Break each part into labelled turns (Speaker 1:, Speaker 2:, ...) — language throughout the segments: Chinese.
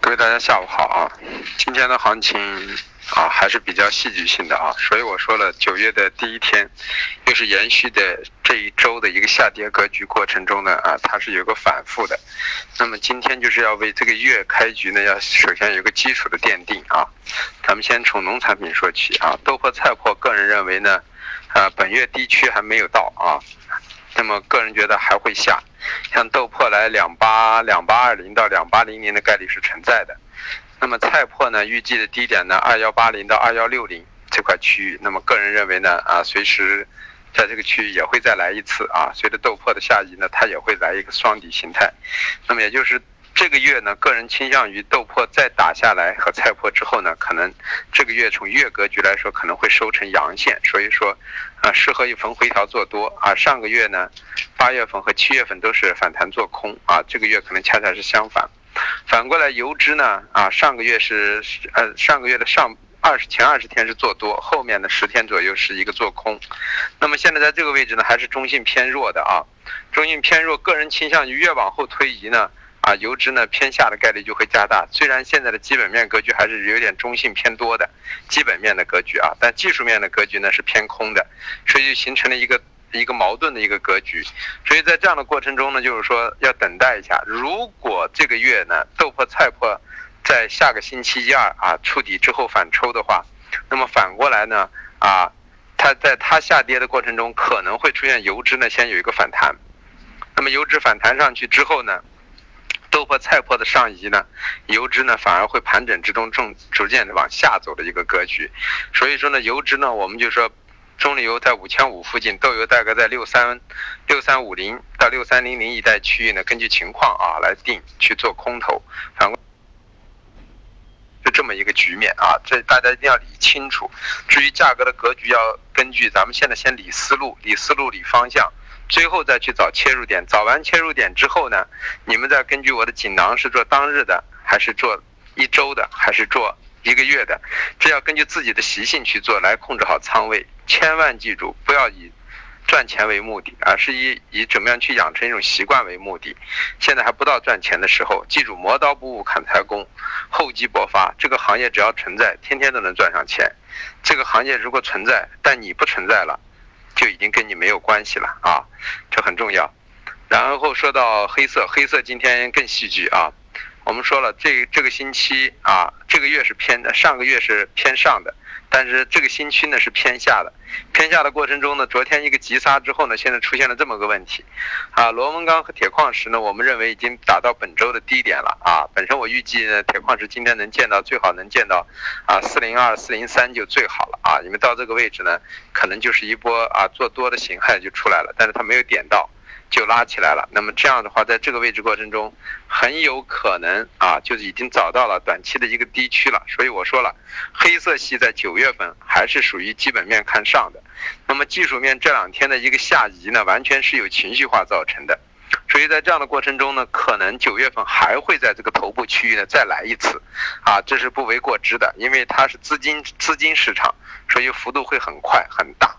Speaker 1: 各位大家下午好啊！今天的行情啊还是比较戏剧性的啊，所以我说了，九月的第一天，又是延续的这一周的一个下跌格局过程中呢啊，它是有个反复的。那么今天就是要为这个月开局呢，要首先有个基础的奠定啊。咱们先从农产品说起啊，豆粕、菜粕，个人认为呢，啊本月低区还没有到啊。那么个人觉得还会下，像豆粕来两八两八二零到两八零零的概率是存在的。那么菜粕呢，预计的低点呢二幺八零到二幺六零这块区域。那么个人认为呢，啊随时在这个区域也会再来一次啊。随着豆粕的下移呢，它也会来一个双底形态。那么也就是。这个月呢，个人倾向于豆粕再打下来和菜粕之后呢，可能这个月从月格局来说可能会收成阳线，所以说啊适合一逢回调做多啊。上个月呢，八月份和七月份都是反弹做空啊，这个月可能恰恰是相反。反过来油脂呢啊，上个月是呃上个月的上二十前二十天是做多，后面的十天左右是一个做空。那么现在在这个位置呢，还是中性偏弱的啊，中性偏弱，个人倾向于越往后推移呢。啊，油脂呢偏下的概率就会加大。虽然现在的基本面格局还是有点中性偏多的基本面的格局啊，但技术面的格局呢是偏空的，所以就形成了一个一个矛盾的一个格局。所以在这样的过程中呢，就是说要等待一下。如果这个月呢豆粕、菜粕在下个星期一二啊触底之后反抽的话，那么反过来呢啊，它在它下跌的过程中可能会出现油脂呢先有一个反弹，那么油脂反弹上去之后呢？豆粕、菜粕的上移呢，油脂呢反而会盘整之中正逐渐的往下走的一个格局，所以说呢，油脂呢，我们就说，中榈油在五千五附近，豆油大概在六三六三五零到六三零零一带区域呢，根据情况啊来定去做空头，反过，就这么一个局面啊，这大家一定要理清楚。至于价格的格局，要根据咱们现在先理思路，理思路，理方向。最后再去找切入点，找完切入点之后呢，你们再根据我的锦囊是做当日的，还是做一周的，还是做一个月的，这要根据自己的习性去做，来控制好仓位。千万记住，不要以赚钱为目的，而是以以怎么样去养成一种习惯为目的。现在还不到赚钱的时候，记住磨刀不误砍柴工，厚积薄发。这个行业只要存在，天天都能赚上钱。这个行业如果存在，但你不存在了。就已经跟你没有关系了啊，这很重要。然后说到黑色，黑色今天更戏剧啊。我们说了，这这个星期啊，这个月是偏的，上个月是偏上的。但是这个新区呢是偏下的，偏下的过程中呢，昨天一个急杀之后呢，现在出现了这么个问题，啊，螺纹钢和铁矿石呢，我们认为已经达到本周的低点了啊。本身我预计呢，铁矿石今天能见到最好能见到啊四零二四零三就最好了啊，因为到这个位置呢，可能就是一波啊做多的形态就出来了，但是它没有点到。就拉起来了，那么这样的话，在这个位置过程中，很有可能啊，就是已经找到了短期的一个低区了。所以我说了，黑色系在九月份还是属于基本面看上的，那么技术面这两天的一个下移呢，完全是有情绪化造成的。所以在这样的过程中呢，可能九月份还会在这个头部区域呢再来一次，啊，这是不为过之的，因为它是资金资金市场，所以幅度会很快很大，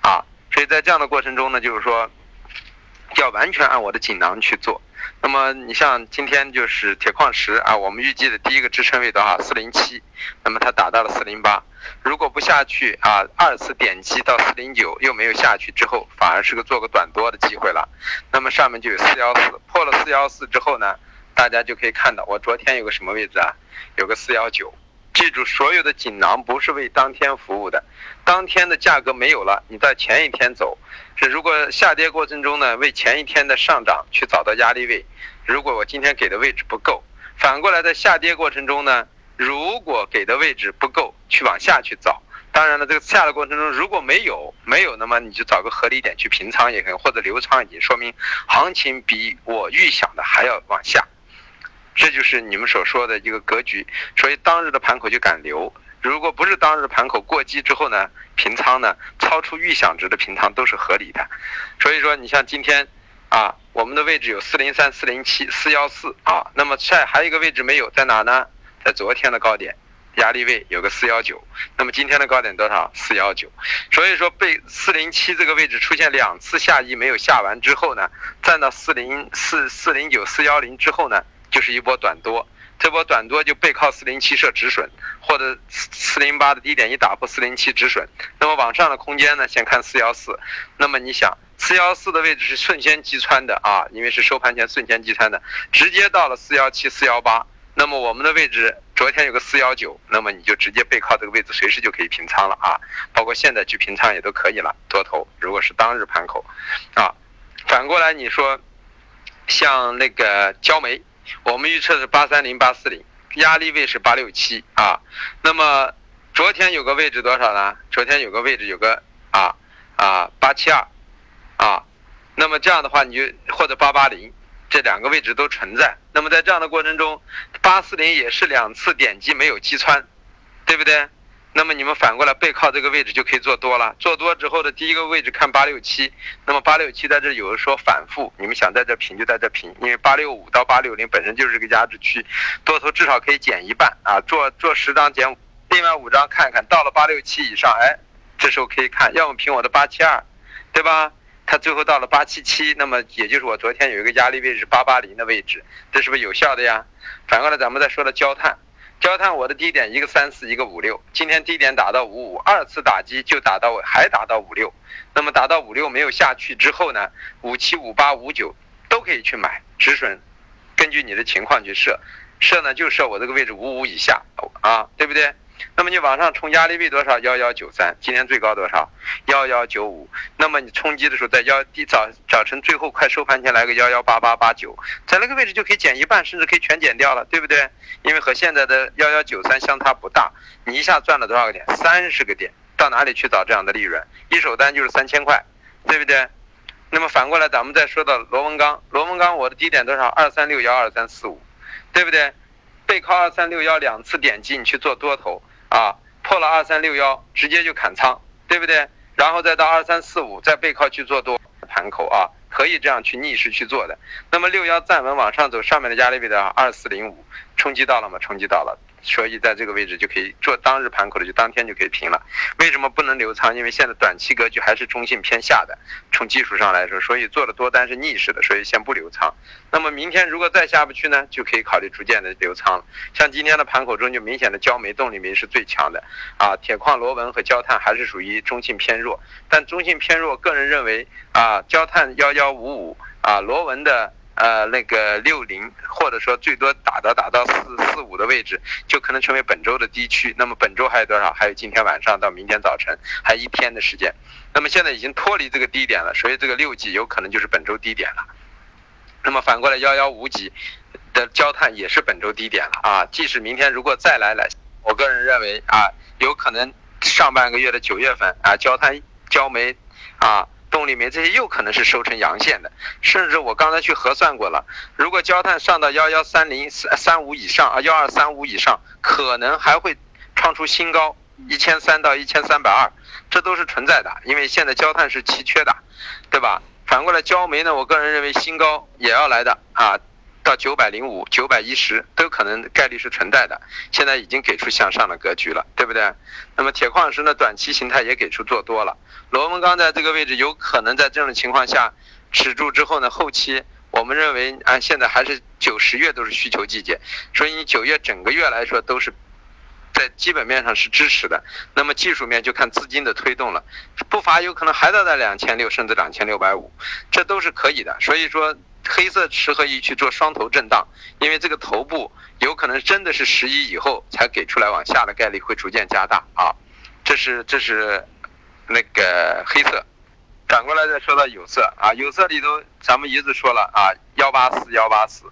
Speaker 1: 啊，所以在这样的过程中呢，就是说。要完全按我的锦囊去做，那么你像今天就是铁矿石啊，我们预计的第一个支撑位的话四零七，那么它打到了四零八，如果不下去啊，二次点击到四零九又没有下去之后，反而是个做个短多的机会了，那么上面就有四幺四，破了四幺四之后呢，大家就可以看到我昨天有个什么位置啊，有个四幺九。记住，所有的锦囊不是为当天服务的，当天的价格没有了，你在前一天走。是如果下跌过程中呢，为前一天的上涨去找到压力位。如果我今天给的位置不够，反过来在下跌过程中呢，如果给的位置不够，去往下去找。当然了，这个下的过程中如果没有没有，那么你就找个合理点去平仓也可以，或者留仓已经说明行情比我预想的还要往下。这就是你们所说的一个格局，所以当日的盘口就敢留。如果不是当日盘口过激之后呢，平仓呢，超出预想值的平仓都是合理的。所以说，你像今天啊，我们的位置有四零三、四零七、四幺四啊，那么在还有一个位置没有在哪呢？在昨天的高点压力位有个四幺九，那么今天的高点多少？四幺九。所以说被四零七这个位置出现两次下移没有下完之后呢，站到四零四、四零九、四幺零之后呢？就是一波短多，这波短多就背靠四零七设止损，或者四零八的低点一打破四零七止损。那么往上的空间呢？先看四幺四。那么你想，四幺四的位置是瞬间击穿的啊，因为是收盘前瞬间击穿的，直接到了四幺七、四幺八。那么我们的位置昨天有个四幺九，那么你就直接背靠这个位置，随时就可以平仓了啊，包括现在去平仓也都可以了。多头如果是当日盘口，啊，反过来你说，像那个焦煤，我们预测是八三零八四零，压力位是八六七啊。那么昨天有个位置多少呢？昨天有个位置有个啊啊八七二啊，那么这样的话你就或者八八零。这两个位置都存在，那么在这样的过程中，八四零也是两次点击没有击穿，对不对？那么你们反过来背靠这个位置就可以做多了，做多之后的第一个位置看八六七，那么八六七在这有的说反复，你们想在这平就在这平，因为八六五到八六零本身就是个压制区，多头至少可以减一半啊，做做十张减另外五张看看到了八六七以上，哎，这时候可以看，要么凭我的八七二，对吧？它最后到了八七七，那么也就是我昨天有一个压力位置八八零的位置，这是不是有效的呀？反过来咱们再说的焦炭，焦炭我的低点一个三四一个五六，今天低点打到五五，二次打击就打到还打到五六，那么打到五六没有下去之后呢，五七五八五九都可以去买止损，根据你的情况去设，设呢就设我这个位置五五以下啊，对不对？那么你往上冲压力位多少？幺幺九三，今天最高多少？幺幺九五。那么你冲击的时候，在幺低早早晨最后快收盘前来个幺幺八八八九，在那个位置就可以减一半，甚至可以全减掉了，对不对？因为和现在的幺幺九三相差不大，你一下赚了多少个点？三十个点，到哪里去找这样的利润？一手单就是三千块，对不对？那么反过来，咱们再说到螺纹钢，螺纹钢我的低点多少？二三六幺二三四五，对不对？背靠二三六幺两次点击，你去做多头啊，破了二三六幺，直接就砍仓，对不对？然后再到二三四五，再背靠去做多盘口啊，可以这样去逆势去做的。那么六幺站稳往上走，上面的压力位的二四零五，冲击到了吗？冲击到了。所以在这个位置就可以做当日盘口的，就当天就可以平了。为什么不能留仓？因为现在短期格局还是中性偏下的，从技术上来说，所以做的多单是逆势的，所以先不留仓。那么明天如果再下不去呢，就可以考虑逐渐的留仓了。像今天的盘口中，就明显的焦煤动力煤是最强的，啊，铁矿螺纹和焦炭还是属于中性偏弱。但中性偏弱，个人认为啊，焦炭幺幺五五啊，螺纹的。呃，那个六零，或者说最多打到打到四四五的位置，就可能成为本周的低区。那么本周还有多少？还有今天晚上到明天早晨，还一天的时间。那么现在已经脱离这个低点了，所以这个六级有可能就是本周低点了。那么反过来幺幺五级的焦炭也是本周低点了啊！即使明天如果再来来，我个人认为啊，有可能上半个月的九月份啊，焦炭、焦煤啊。动力煤这些又可能是收成阳线的，甚至我刚才去核算过了，如果焦炭上到幺幺三零三三五以上啊，幺二三五以上，可能还会创出新高一千三到一千三百二，这都是存在的，因为现在焦炭是奇缺的，对吧？反过来焦煤呢，我个人认为新高也要来的啊。到九百零五、九百一十都可能概率是存在的，现在已经给出向上的格局了，对不对？那么铁矿石呢，短期形态也给出做多了。螺纹钢在这个位置有可能在这种情况下止住之后呢，后期我们认为啊，现在还是九十月都是需求季节，所以你九月整个月来说都是在基本面上是支持的。那么技术面就看资金的推动了，不乏有可能还到在两千六甚至两千六百五，这都是可以的。所以说。黑色十合一去做双头震荡，因为这个头部有可能真的是十一以后才给出来，往下的概率会逐渐加大啊。这是这是那个黑色，转过来再说到有色啊，有色里头咱们一直说了啊，幺八四幺八四，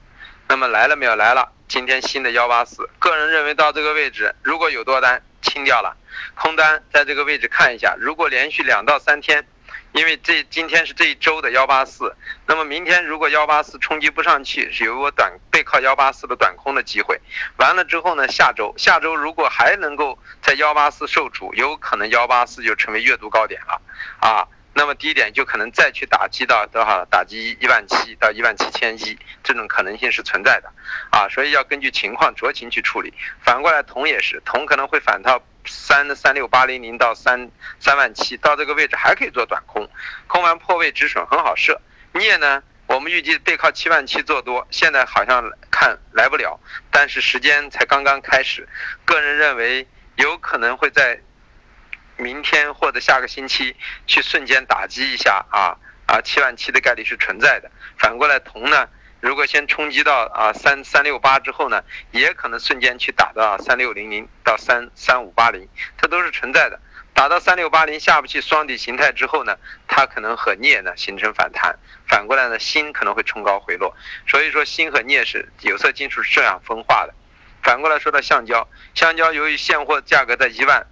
Speaker 1: 那么来了没有？来了，今天新的幺八四，个人认为到这个位置如果有多单清掉了，空单在这个位置看一下，如果连续两到三天。因为这今天是这一周的幺八四，那么明天如果幺八四冲击不上去，是有我短背靠幺八四的短空的机会。完了之后呢，下周下周如果还能够在幺八四受阻，有可能幺八四就成为月度高点了，啊，那么低点就可能再去打击到多少？打击一万七到一万七千一，这种可能性是存在的，啊，所以要根据情况酌情去处理。反过来铜也是，铜可能会反套。三三六八零零到三三万七，到这个位置还可以做短空，空完破位止损很好设。镍呢，我。们预计背靠七万七做多，现在好像看来不了，但是时间才刚刚开始，个人认为有可能会在明天或者下个星期去瞬间打击一下啊啊七万七的概率是存在的。反过来铜呢，如果先冲击到啊三三六八之后呢，也可能瞬间去打到三六零零到三三五八零，它都是存在的。打到三六八零下不去双底形态之后呢，它可能和镍呢形成反弹，反过来呢锌可能会冲高回落，所以说锌和镍是有色金属是这样分化的。反过来说到橡胶，橡胶由于现货价格在一万。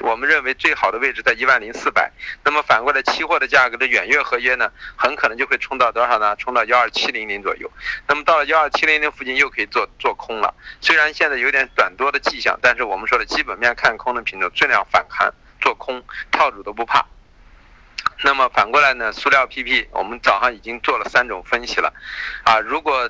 Speaker 1: 我们认为最好的位置在一万零四百，那么反过来期货的价格的远月合约呢，很可能就会冲到多少呢？冲到幺二七零零左右。那么到了幺二七零零附近又可以做做空了。虽然现在有点短多的迹象，但是我们说的基本面看空的品种尽量反弹做空，套主都不怕。那么反过来呢？塑料 PP 我们早上已经做了三种分析了，啊，如果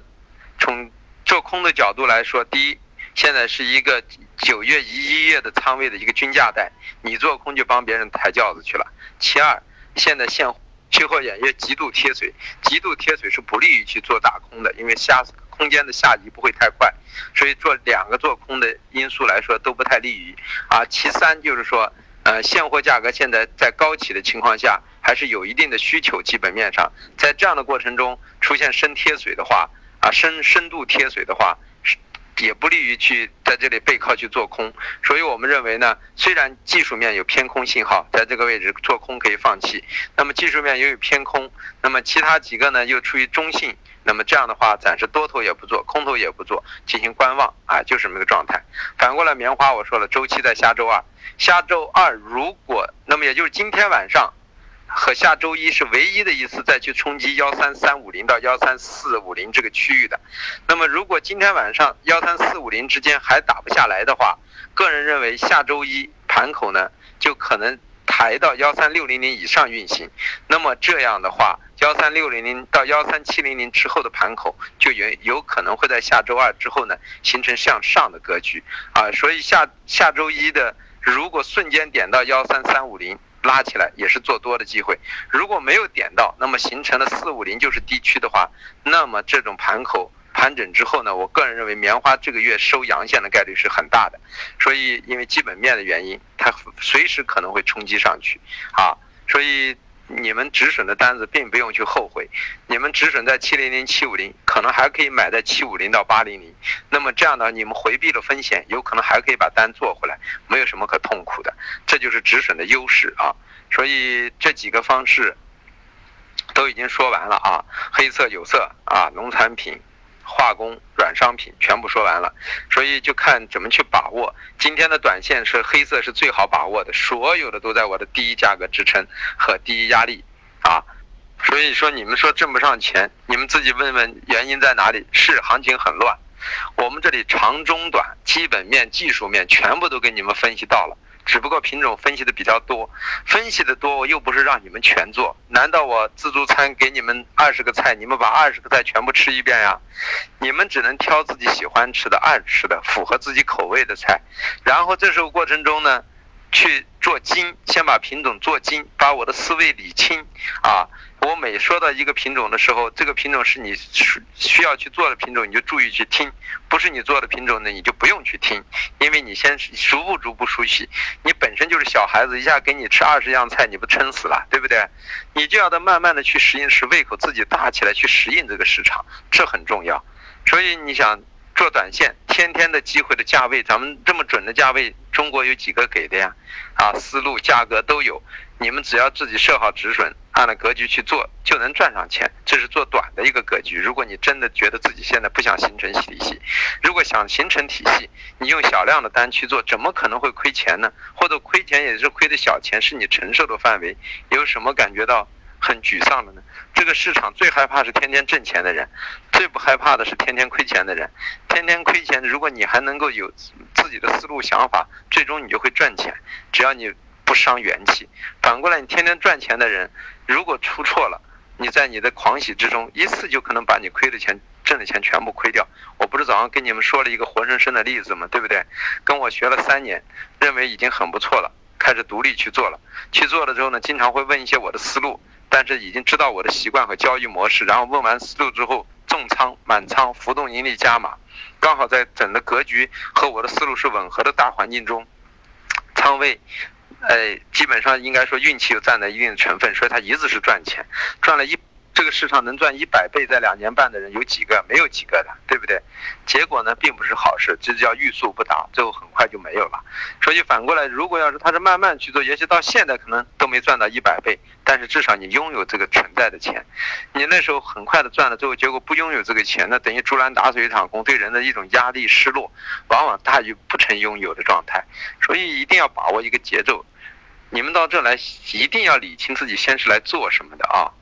Speaker 1: 从做空的角度来说，第一。现在是一个九月一一月的仓位的一个均价带，你做空就帮别人抬轿子去了。其二，现在现期货演月极度贴水，极度贴水是不利于去做打空的，因为下空间的下移不会太快，所以做两个做空的因素来说都不太利于。啊，其三就是说，呃，现货价格现在在高企的情况下，还是有一定的需求，基本面上，在这样的过程中出现深贴水的话，啊，深深度贴水的话。也不利于去在这里背靠去做空，所以我们认为呢，虽然技术面有偏空信号，在这个位置做空可以放弃，那么技术面也有偏空，那么其他几个呢又处于中性，那么这样的话暂时多头也不做，空头也不做，进行观望啊，就是这么个状态。反过来棉花我说了，周期在下周二，下周二如果那么也就是今天晚上。和下周一是唯一的一次再去冲击幺三三五零到幺三四五零这个区域的。那么，如果今天晚上幺三四五零之间还打不下来的话，个人认为下周一盘口呢就可能抬到幺三六零零以上运行。那么这样的话，幺三六零零到幺三七零零之后的盘口就有有可能会在下周二之后呢形成向上的格局啊。所以下下周一的如果瞬间点到幺三三五零。拉起来也是做多的机会，如果没有点到，那么形成了四五零就是低区的话，那么这种盘口盘整之后呢，我个人认为棉花这个月收阳线的概率是很大的，所以因为基本面的原因，它随时可能会冲击上去，啊，所以。你们止损的单子并不用去后悔，你们止损在七零零七五零，可能还可以买在七五零到八零零，那么这样呢，你们回避了风险，有可能还可以把单做回来，没有什么可痛苦的，这就是止损的优势啊。所以这几个方式都已经说完了啊，黑色、有色啊，农产品。化工、软商品全部说完了，所以就看怎么去把握。今天的短线是黑色是最好把握的，所有的都在我的第一价格支撑和第一压力啊。所以说你们说挣不上钱，你们自己问问原因在哪里？是行情很乱，我们这里长中短、基本面、技术面全部都给你们分析到了。只不过品种分析的比较多，分析的多，我又不是让你们全做。难道我自助餐给你们二十个菜，你们把二十个菜全部吃一遍呀？你们只能挑自己喜欢吃的、爱吃的、符合自己口味的菜。然后这时候过程中呢，去做精，先把品种做精，把我的思维理清啊。我每说到一个品种的时候，这个品种是你需需要去做的品种，你就注意去听；不是你做的品种呢，你就不用去听，因为你先逐步逐步熟悉。你本身就是小孩子，一下给你吃二十样菜，你不撑死了，对不对？你就要的慢慢的去适应，使胃口自己大起来，去适应这个市场，这很重要。所以你想做短线，天天的机会的价位，咱们这么准的价位，中国有几个给的呀？啊，思路、价格都有。你们只要自己设好止损，按照格局去做，就能赚上钱。这是做短的一个格局。如果你真的觉得自己现在不想形成体系，如果想形成体系，你用小量的单去做，怎么可能会亏钱呢？或者亏钱也是亏的小钱，是你承受的范围。有什么感觉到很沮丧的呢？这个市场最害怕是天天挣钱的人，最不害怕的是天天亏钱的人。天天亏钱，如果你还能够有自己的思路想法，最终你就会赚钱。只要你。不伤元气。反过来，你天天赚钱的人，如果出错了，你在你的狂喜之中，一次就可能把你亏的钱、挣的钱全部亏掉。我不是早上跟你们说了一个活生生的例子吗？对不对？跟我学了三年，认为已经很不错了，开始独立去做了。去做了之后呢，经常会问一些我的思路。但是已经知道我的习惯和交易模式，然后问完思路之后，重仓满仓，浮动盈利加码，刚好在整个格局和我的思路是吻合的大环境中，仓位，呃，基本上应该说运气又占了一定的成分，所以它一直是赚钱，赚了一。这个市场能赚一百倍，在两年半的人有几个？没有几个的，对不对？结果呢，并不是好事，这叫欲速不达，最后很快就没有了。所以反过来，如果要是他是慢慢去做，也许到现在可能都没赚到一百倍，但是至少你拥有这个存在的钱。你那时候很快的赚了，最后结果不拥有这个钱，那等于竹篮打水一场空，对人的一种压力、失落，往往大于不曾拥有的状态。所以一定要把握一个节奏。你们到这来，一定要理清自己先是来做什么的啊。